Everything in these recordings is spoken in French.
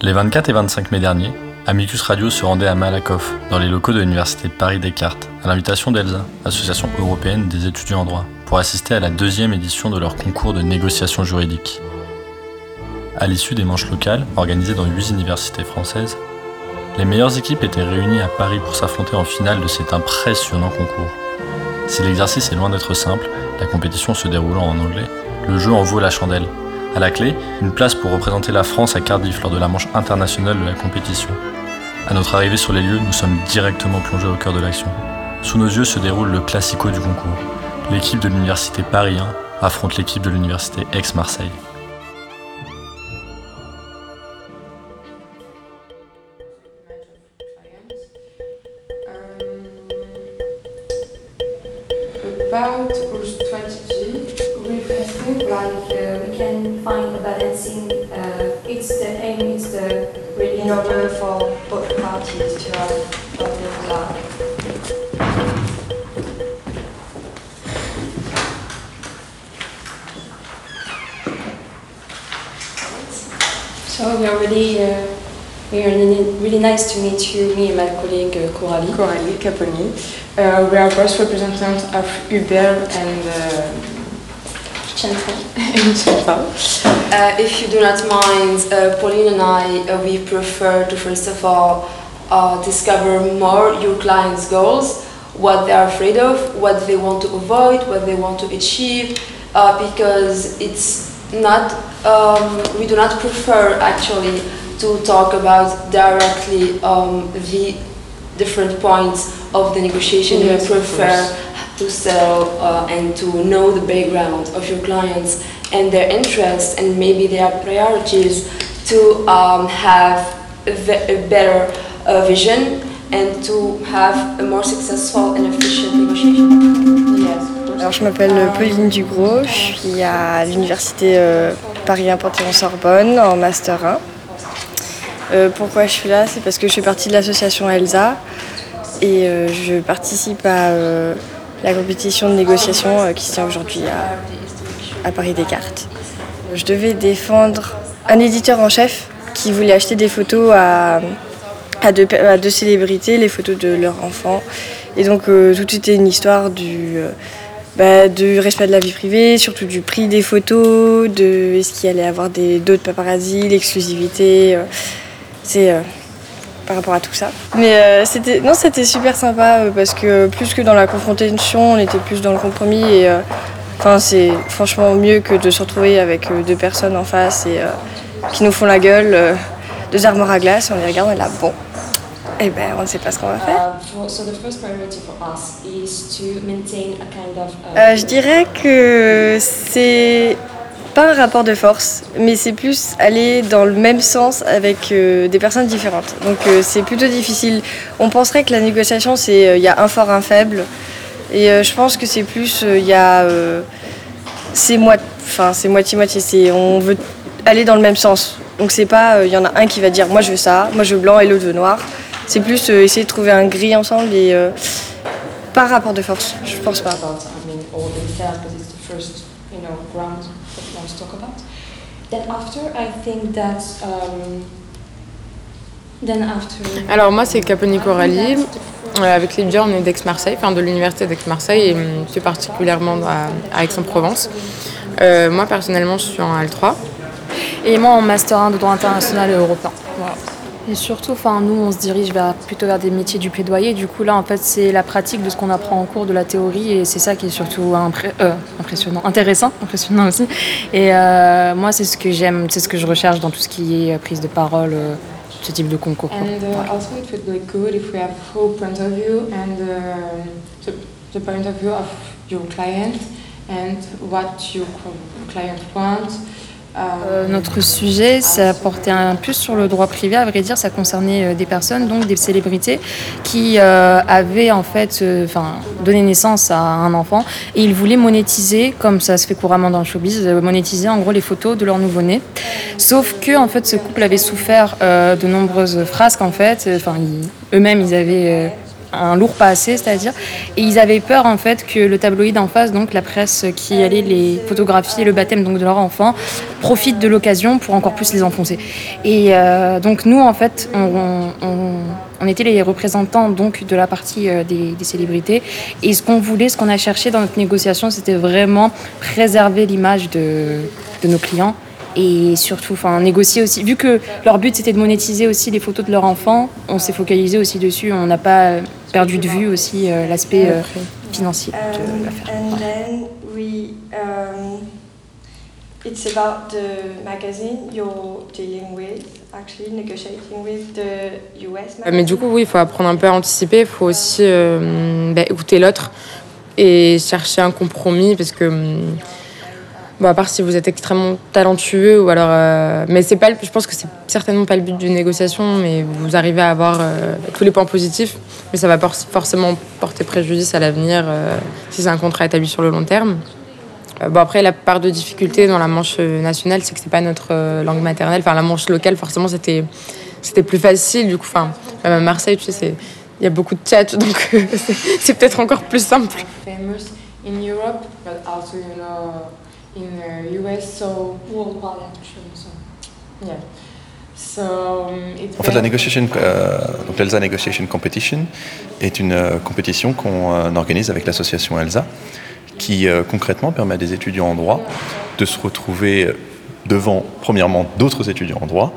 Les 24 et 25 mai dernier, Amicus Radio se rendait à Malakoff, dans les locaux de l'Université Paris-Descartes, à l'invitation d'ELSA, Association européenne des étudiants en droit, pour assister à la deuxième édition de leur concours de négociation juridique. À l'issue des manches locales, organisées dans huit universités françaises, les meilleures équipes étaient réunies à Paris pour s'affronter en finale de cet impressionnant concours. Si l'exercice est loin d'être simple, la compétition se déroulant en anglais, le jeu en vaut la chandelle. À la clé, une place pour représenter la France à Cardiff lors de la manche internationale de la compétition. À notre arrivée sur les lieux, nous sommes directement plongés au cœur de l'action. Sous nos yeux se déroule le classico du concours. L'équipe de l'université Paris 1 affronte l'équipe de l'université Aix-Marseille. Parties to have what. So we are really, uh, we are really, nice to meet you, me and my colleague uh, Coralie. Coralie Caponi. Uh, we are both representatives of Uber and uh, Chantal. and Chantal. Uh, if you do not mind, uh, Pauline and I, uh, we prefer to first of all uh, discover more your clients' goals, what they are afraid of, what they want to avoid, what they want to achieve, uh, because it's not, um, we do not prefer actually to talk about directly um, the different points of the negotiation. Yes, we prefer to sell uh, and to know the background of your clients and their interests and maybe their priorities to um, have a, ve- a better uh, vision and to have a more successful and efficient negotiation. Yes, of course. Alors, je m'appelle Pauline Dugros, je suis à l'université euh, Paris 1 Panthéon-Sorbonne en Master 1. Euh, pourquoi je suis là? C'est parce que je fais partie de l'association ELSA et euh, je participe à euh, la compétition de négociation euh, qui se tient aujourd'hui à, à Paris Descartes. Je devais défendre un éditeur en chef qui voulait acheter des photos à, à, deux, célébrités, les photos de leurs enfants. Et donc euh, tout était une histoire du, euh, bah, respect de la vie privée, surtout du prix des photos, de est-ce qu'il allait avoir des- d'autres paparazzi, l'exclusivité. euh, c'est par rapport à tout ça. Mais c'était non, c'était super sympa parce que plus que dans la confrontation, on était plus dans le compromis et enfin c'est franchement mieux que de se retrouver avec deux personnes en face et qui nous font la gueule, deux armoires à glace, on les regarde, on est là bon. Et ben on ne sait pas ce qu'on va faire. Uh, of. uh, Euh, je dirais que c'est pas un rapport de force, mais c'est plus aller dans le même sens avec euh, des personnes différentes. Donc euh, c'est plutôt difficile. On penserait que la négociation, c'est euh, il y a un fort, un faible. Et euh, je pense que c'est plus, euh, il y a. euh, c'est moitié-moitié. On veut aller dans le même sens. Donc c'est pas, euh, il y en a un qui va dire moi je veux ça, moi je veux blanc et l'autre veut noir. C'est plus euh, essayer de trouver un gris ensemble et euh, pas rapport de force. Je pense pas. about, I mean, all in fair because it's the first, you know, ground that we want to talk about. Then after, I think that, um, then after. Alors moi c'est Caponi Coralie. Euh, avec Lydia on est d'Aix-Marseille, enfin de l'université d'Aix-Marseille et plus particulièrement à, à Aix-en-Provence. Euh, moi personnellement je suis en L3. Et moi en master 1 de droit international et européen. Voilà. Et surtout, enfin, nous, on se dirige vers, plutôt vers des métiers du plaidoyer. Du coup, là, en fait, c'est la pratique de ce qu'on apprend en cours de la théorie et c'est ça qui est surtout impré- euh, impressionnant, intéressant, impressionnant aussi. Et euh, moi, c'est ce que j'aime, c'est ce que je recherche dans tout ce qui est euh, prise de parole, euh, ce type de concours. quoi. And uh, also it would be good if we have full point of view and uh, the, the point of view of your client and what your client wants. Euh, notre sujet, ça portait un plus sur le droit privé, à vrai dire, ça concernait euh, des personnes, donc des célébrités, qui euh, avaient en fait donné naissance à un enfant et ils voulaient monétiser, comme ça se fait couramment dans le showbiz, monétiser en gros les photos de leur nouveau-né. Sauf que en fait, ce couple avait souffert de nombreuses frasques en fait, enfin, eux-mêmes ils avaient. Un lourd passé, c'est-à-dire, et ils avaient peur en fait que le tabloïd en face, donc la presse qui allait les photographier le baptême donc de leur enfant, profite de l'occasion pour encore plus les enfoncer. Et euh, donc nous en fait, on, était les représentants donc de la partie euh, des, des, célébrités, et ce qu'on voulait, ce qu'on a cherché dans notre négociation, c'était vraiment préserver l'image de, de nos clients et surtout enfin négocier aussi. Vu que leur but c'était de monétiser aussi les photos de leurs enfants on s'est focalisé aussi dessus. On n'a pas perdu de vue aussi euh, l'aspect euh, financier de l'affaire then we um, it's about the magazine you're dealing with actually negotiating with the US magazine. mais du coup oui il faut apprendre un peu à anticiper il faut aussi euh, bah, écouter l'autre et chercher un compromis parce que Bon, à part si vous êtes extrêmement talentueux ou alors. Euh, mais c'est pas. Je pense que c'est certainement pas le but d'une négociation, mais vous arrivez à avoir euh, tous les points positifs, mais ça va por forcément porter préjudice à l'avenir euh, si c'est un contrat établi sur le long terme. bon après la part de difficulté dans la manche nationale, c'est que c'est pas notre langue maternelle. Enfin la manche locale, forcément c'était c'était plus facile. Du coup, enfin même à Marseille, tu sais, il y a beaucoup de tchatch, donc c'est peut-être encore plus simple. In the US, so worldwide actually. So, yeah. So, en fait, la négociation, euh, donc l'ELSA Negotiation Competition est une euh, compétition qu'on euh, organise avec l'association ELSA, qui euh, concrètement permet à des étudiants en droit de se retrouver devant, premièrement, d'autres étudiants en droit,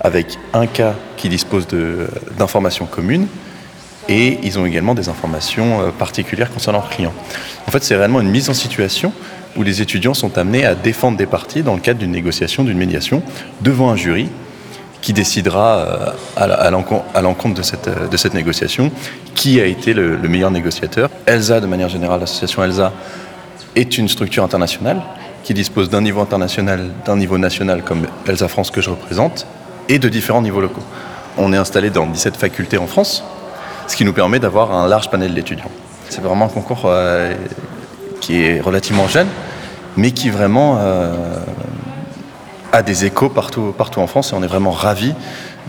avec un cas qui dispose d'informations communes, et ils ont également des informations euh, particulières concernant leurs clients. En fait, c'est réellement une mise en situation où les étudiants sont amenés à défendre des parties dans le cadre d'une négociation, d'une médiation, devant un jury qui décidera euh, à l'encontre de cette, euh, de cette négociation qui a été le, le meilleur négociateur. ELSA, de manière générale, l'association ELSA est une structure internationale qui dispose d'un niveau international, d'un niveau national comme ELSA France que je représente, et de différents niveaux locaux. On est installé dans 17 facultés en France, ce qui nous permet d'avoir un large panel d'étudiants. C'est vraiment un concours euh, qui est relativement jeune, mais qui vraiment euh, a des échos partout, partout en France et on est vraiment ravis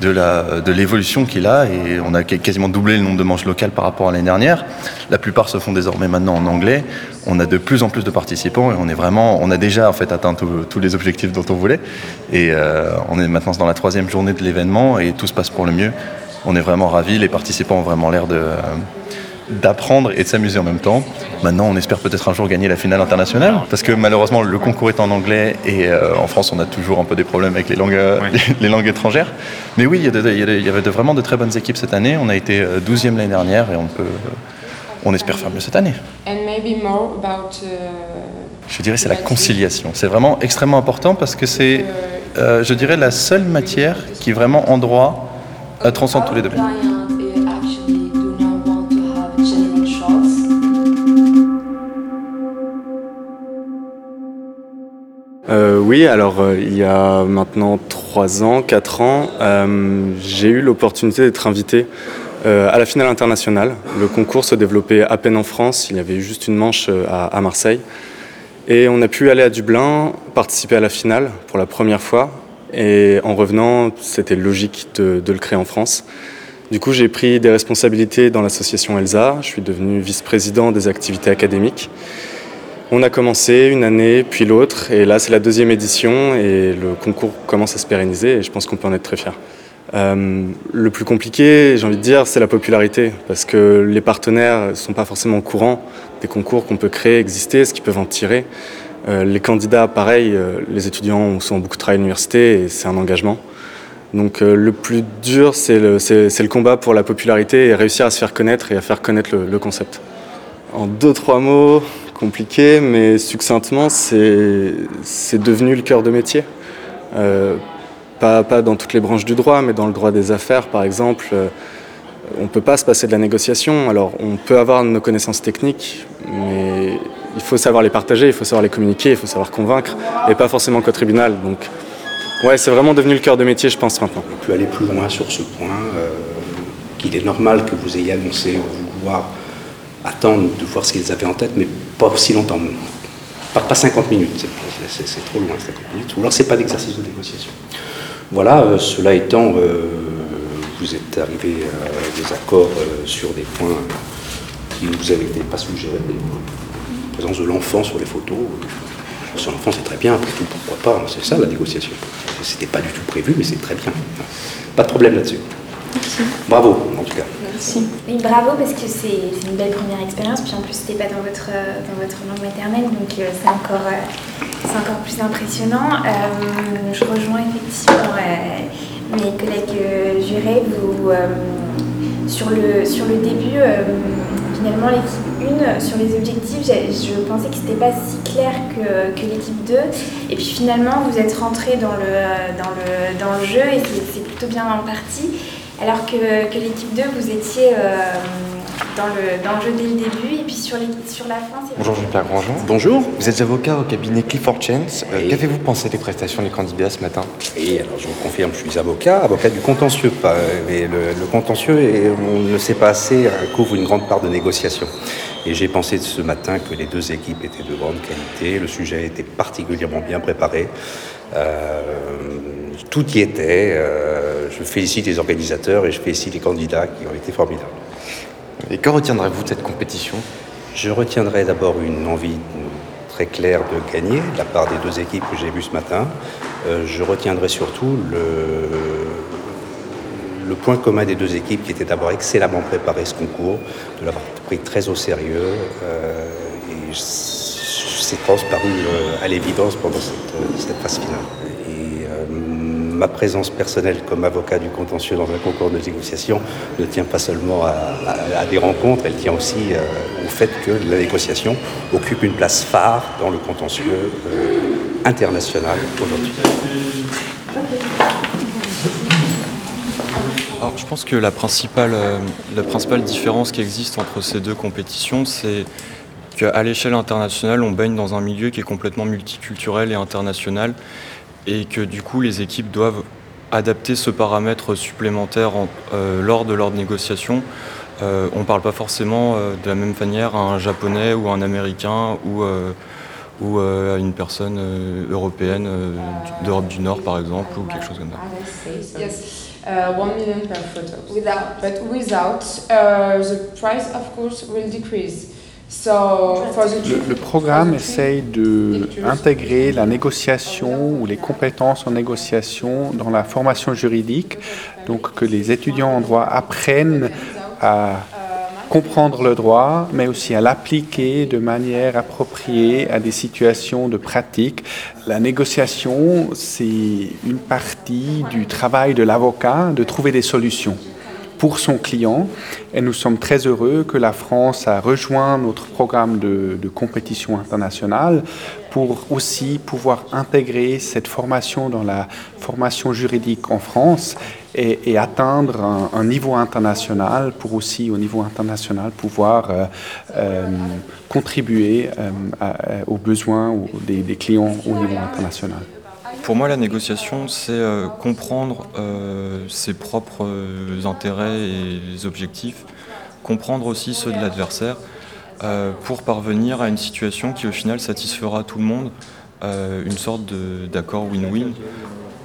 de l'évolution de qu'il a et on a quasiment doublé le nombre de manches locales par rapport à l'année dernière. La plupart se font désormais maintenant en anglais. On a de plus en plus de participants et on est vraiment, on a déjà en fait atteint tous les objectifs dont on voulait et euh, on est maintenant dans la troisième journée de l'événement et tout se passe pour le mieux. On est vraiment ravis. Les participants ont vraiment l'air de d'apprendre et de s'amuser en même temps. Maintenant, on espère peut-être un jour gagner la finale internationale, parce que malheureusement, le concours est en anglais et euh, en France, on a toujours un peu des problèmes avec les langues, euh, oui. les, les, langues étrangères. Mais oui, il y, avait de, vraiment de très bonnes équipes cette année. On a été 12e l'année dernière et on peut, on espère faire mieux cette année. About, uh... Je dirais c'est la conciliation. C'est vraiment extrêmement important parce que c'est, euh, je dirais, la seule matière qui vraiment en droit transcende tous les domaines. Oui, alors euh, il y a maintenant 3 ans, 4 ans, euh, j'ai eu l'opportunité d'être invité euh, à la finale internationale. Le concours se développait à peine en France, il y avait juste une manche à, Marseille. Et on a pu aller à Dublin, participer à la finale pour la première fois. Et en revenant, c'était logique de, le créer en France. Du coup, j'ai pris des responsabilités dans l'association ELSA. Je suis devenu vice-président des activités académiques. On a commencé une année, puis l'autre, et là c'est la deuxième édition, et le concours commence à se pérenniser, et je pense qu'on peut en être très fier. Euh, le plus compliqué, j'ai envie de dire, c'est la popularité, parce que les partenaires ne sont pas forcément au courant des concours qu'on peut créer, exister, ce qu'ils peuvent en tirer. Euh, les candidats, pareil, euh, les étudiants sont beaucoup travaillé à l'université, et c'est un engagement. Donc le plus dur, c'est le, combat pour la popularité et réussir à se faire connaître et à faire connaître le concept. En deux, trois mots, compliqué, mais succinctement, c'est devenu le cœur de métier. Euh, pas, pas dans toutes les branches du droit, mais dans le droit des affaires, par exemple. Euh, on ne peut pas se passer de la négociation. Alors, on peut avoir nos connaissances techniques, mais il faut savoir les partager, il faut savoir les communiquer, il faut savoir convaincre, et pas forcément qu'au tribunal. Donc, ouais, c'est vraiment devenu le cœur de métier, je pense, maintenant. On peut aller plus loin sur ce point, euh, qu'il est normal que vous ayez annoncé vouloir attendre de voir ce qu'ils avaient en tête, mais pas aussi longtemps. Pas, pas 50 minutes, c'est trop loin 50 minutes. Ou alors c'est pas d'exercice de négociation. Voilà, euh, cela étant, euh, vous êtes arrivé à des accords sur des points qui ne vous avaient pas suggérés. La présence de l'enfant sur les photos. Sur l'enfant, c'est très bien, après tout, pourquoi pas, hein, c'est ça la négociation. C'était pas du tout prévu, mais c'est très bien. Pas de problème là-dessus. Bravo, en tout cas. Merci. Oui, bravo, parce que c'est une belle première expérience, puis en plus, c'était pas dans votre, dans votre langue maternelle, donc euh, c'est encore, euh, c'est encore plus impressionnant. Euh, je rejoins effectivement mes collègues jurés, vous, sur, le, sur le début, finalement, l'équipe 1, sur les objectifs, je pensais que c'était pas si clair que, que l'équipe 2. Et puis finalement, vous êtes rentré dans le, dans le, dans le jeu et c'est plutôt bien en partie. Alors que, que l'équipe 2, vous étiez euh, dans, le, dans, le, jeu dès le début et puis sur, les, sur la fin, c'est... Bonjour Jean-Pierre Grandjean. Bonjour. Vous êtes avocat au cabinet Clifford Chance. Euh, Qu'avez-vous pensé des prestations des candidats ce matin? Et alors je vous confirme, je suis avocat, avocat du contentieux. Pas, mais le, le contentieux, et on ne sait pas assez, couvre une grande part de négociation. Et j'ai pensé ce matin que les deux équipes étaient de grande qualité, le sujet était particulièrement bien préparé. Euh, tout y était. Euh, je félicite les organisateurs et je félicite les candidats qui ont été formidables. Et que retiendrez-vous de cette compétition? Je retiendrai d'abord une envie très claire de gagner de la part des deux équipes que j'ai vues ce matin. Euh, je retiendrai surtout le, le point commun des deux équipes qui était d'avoir excellemment préparé ce concours, de l'avoir pris très au sérieux. Euh, et c'est transparu à l'évidence pendant cette, cette phase finale ma présence personnelle comme avocat du contentieux dans un concours de négociation ne tient pas seulement à, des rencontres, elle tient aussi euh, au fait que la négociation occupe une place phare dans le contentieux euh, international aujourd'hui. Alors, je pense que la principale, euh, la principale différence qui existe entre ces deux compétitions, c'est qu'à l'échelle internationale, on baigne dans un milieu qui est complètement multiculturel et international et que du coup les équipes doivent adapter ce paramètre supplémentaire euh, lors de leur négociation. Euh, on ne parle pas forcément euh, de la même manière à un japonais ou à un américain ou, à une personne européenne d'Europe du Nord par exemple ou quelque chose comme ça. Uh, million photo. But without, uh, the price of course will decrease. Le, programme essaye d'intégrer la négociation ou les compétences en négociation dans la formation juridique, donc que les étudiants en droit apprennent à comprendre le droit, mais aussi à l'appliquer de manière appropriée à des situations de pratique. La négociation, c'est une partie du travail de l'avocat de trouver des solutions pour son client. Et nous sommes très heureux que la France a rejoint notre programme de, compétition internationale pour aussi pouvoir intégrer cette formation dans la formation juridique en France et, atteindre un, niveau international pour aussi au niveau international pouvoir euh, euh, contribuer euh, aux besoins des clients au niveau international. Pour moi, la négociation, c'est euh, comprendre euh, ses propres euh, intérêts et objectifs, comprendre aussi ceux de l'adversaire, pour parvenir à une situation qui, au final, satisfera tout le monde, une sorte d'accord win-win,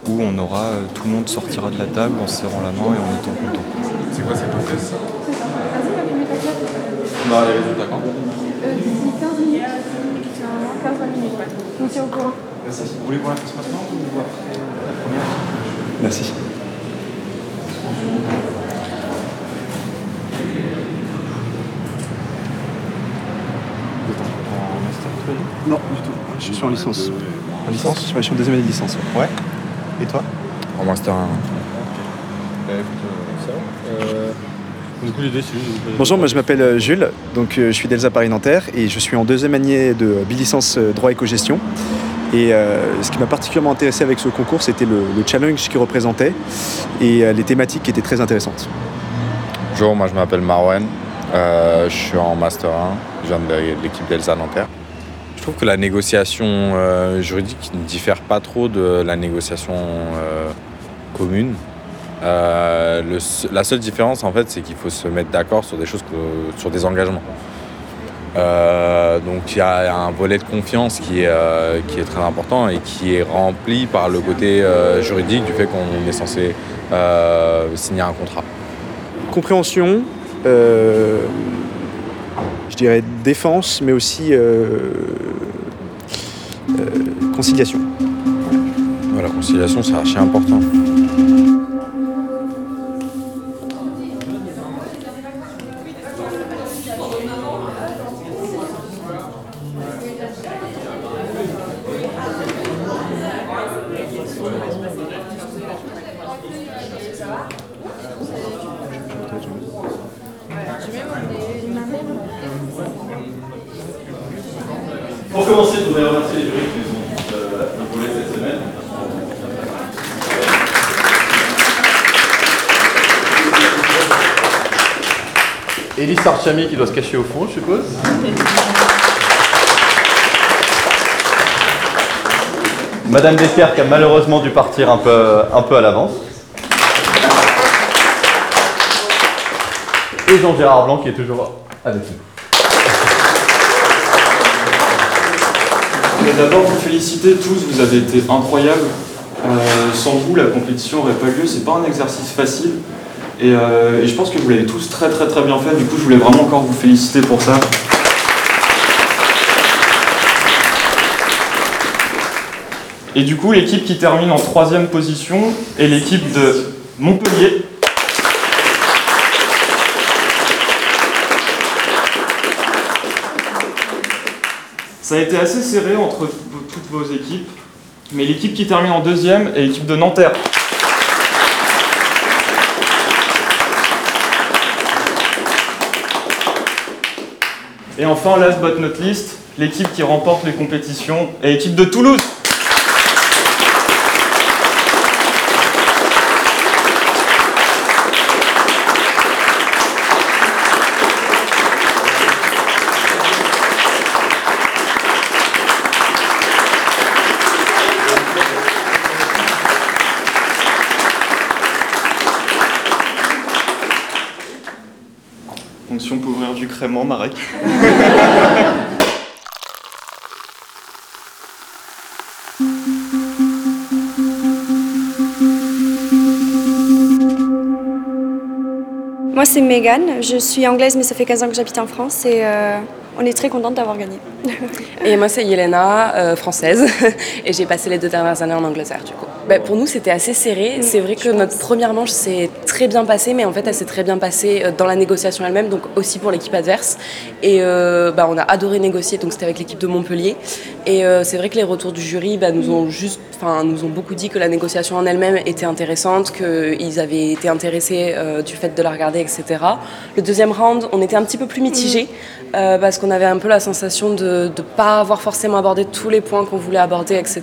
où on aura, tout le monde sortira de la table en se serrant la main et en étant content. C'est quoi cette les résultats quand D'ici 15 minutes. 15 minutes, ouais. Au courant. Merci. Vous voulez voir la pièce maintenant ou après la première? Merci. en master Non, du tout. Je suis en licence. En licence? Je suis en deuxième année de licence. Ouais. Et toi? En master 1. Euh. Euh, de vous Bonjour, moi je m'appelle euh, Jules, donc je suis d'Elsa Paris Nanterre et je suis en deuxième année de bilicence droit éco-gestion. Et euh, ce qui m'a particulièrement intéressé avec ce concours, c'était le, challenge qu'il représentait et euh, les thématiques qui étaient très intéressantes. Bonjour, moi je m'appelle Marwan, euh, je suis en Master 1, je viens de l'équipe d'Elsa Nanterre. Je trouve que la négociation juridique ne diffère pas trop de la négociation commune. la seule différence en fait c'est qu'il faut se mettre d'accord sur des choses sur des engagements donc il y a un volet de confiance qui est, qui est très important et qui est rempli par le côté juridique du fait qu'on est censé signer un contrat. Compréhension, je dirais défense, mais aussi conciliation. La conciliation, c'est archi important. Pour commencer, je voudrais remercier les jurys qui nous ont euh, épaulés cette semaine. Qui doit se cacher au fond, je suppose. Madame Descartes qui a malheureusement dû partir un peu, un peu à l'avance. Et Jean-Gérard Blanc qui est toujours avec nous. Voulais d'abord vous féliciter tous, vous avez été incroyables. Euh, sans vous, la compétition n'aurait pas lieu. C'est pas un exercice facile. Et, euh, et, je pense que vous l'avez tous très très très bien fait. Du coup, je voulais vraiment encore vous féliciter pour ça. Et du coup, l'équipe qui termine en troisième position est l'équipe de Montpellier. Ça a été assez serré entre toutes vos équipes, mais l'équipe qui termine en deuxième est l'équipe de Nanterre. Et enfin, last but not least, l'équipe qui remporte les compétitions est l'équipe de Toulouse. Donc si on peut ouvrir du crément, Marek? Moi, c'est Megan. Je suis anglaise, mais ça fait 15 ans que j'habite en France et euh, on est très contente d'avoir gagné. et moi, c'est Yelena, euh, française, et j'ai passé les deux dernières années en Angleterre, du coup. Bah, pour nous, c'était assez serré. Mm, c'est vrai que notre première manche s'est très bien passée, mais en fait, elle s'est très bien passée euh, dans la négociation elle-même, donc aussi pour l'équipe adverse. Et euh, bah, on a adoré négocier, donc c'était avec l'équipe de Montpellier. Et euh, c'est vrai que les retours du jury bah, nous ont juste, enfin, nous ont beaucoup dit que la négociation en elle-même était intéressante, qu'ils avaient été intéressés euh, du fait de la regarder, etc. Le deuxième round, on était un petit peu plus mitigé. Euh, parce qu'on avait un peu la sensation de ne pas avoir forcément abordé tous les points qu'on voulait aborder, etc.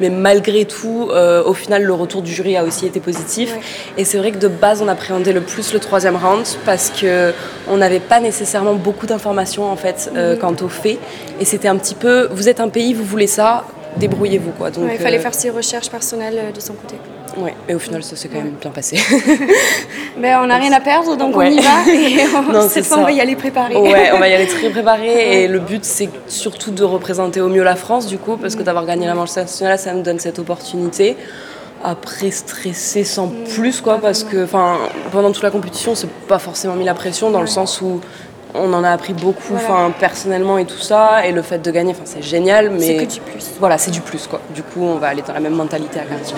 Mais malgré tout, au final, le retour du jury a aussi été positif. Et c'est vrai que de base, on appréhendait le plus le troisième round parce qu'on n'avait pas nécessairement beaucoup d'informations en fait Mhm. quant aux faits. Et c'était un petit peu, vous êtes un pays, vous voulez ça, débrouillez-vous quoi. Donc, Ouais, il fallait euh, faire ses recherches personnelles euh, de son côté. Ouais, et au final, ça s'est quand même bien passé. Ben, on n'a rien à perdre, donc Ouais. on y va. Et on- Non, cette fois, on va y aller préparé. Ouais, on va y aller très préparé et le but c'est surtout de représenter au mieux la France du coup parce que d'avoir gagné la manche nationale ça me donne cette opportunité. Après stresser sans plus quoi parce que pendant toute la compétition c'est pas forcément mis la pression dans le sens où on en a appris beaucoup enfin personnellement et tout ça et le fait de gagner enfin c'est génial mais C'est que du plus. Voilà, c'est du plus quoi. Du coup, on va aller dans la même mentalité à Cardiff.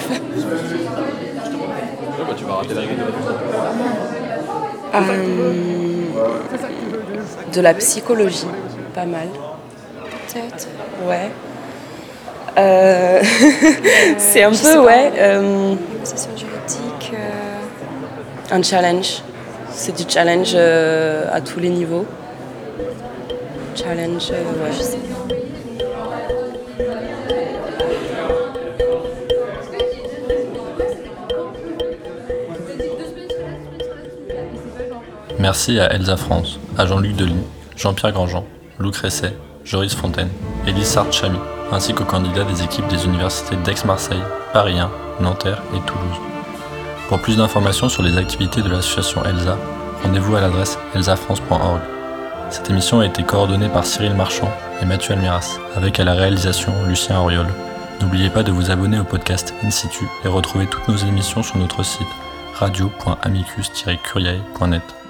tu vas rater la Euh, de la psychologie, pas mal. Peut-être. Ouais. Euh, c'est un peu, ouais. euh, juridique. euh, un challenge. C'est du challenge euh, à tous les niveaux. Challenge, euh. Merci à Elsa France, à Jean-Luc Deligny, Jean-Pierre Grandjean, Lou Cresset, Joris Fontaine, Élise Sartre-Chamy, ainsi qu'aux candidats des équipes des universités d'Aix-Marseille, Paris 1, Nanterre et Toulouse. Pour plus d'informations sur les activités de l'association ELSA, rendez-vous à l'adresse elsafrance.org. Cette émission a été coordonnée par Cyril Marchand et Mathieu Almiras, avec à la réalisation Lucien Auriol. N'oubliez pas de vous abonner au podcast In situ et retrouver toutes nos émissions sur notre site radio.amicus-curiae.net.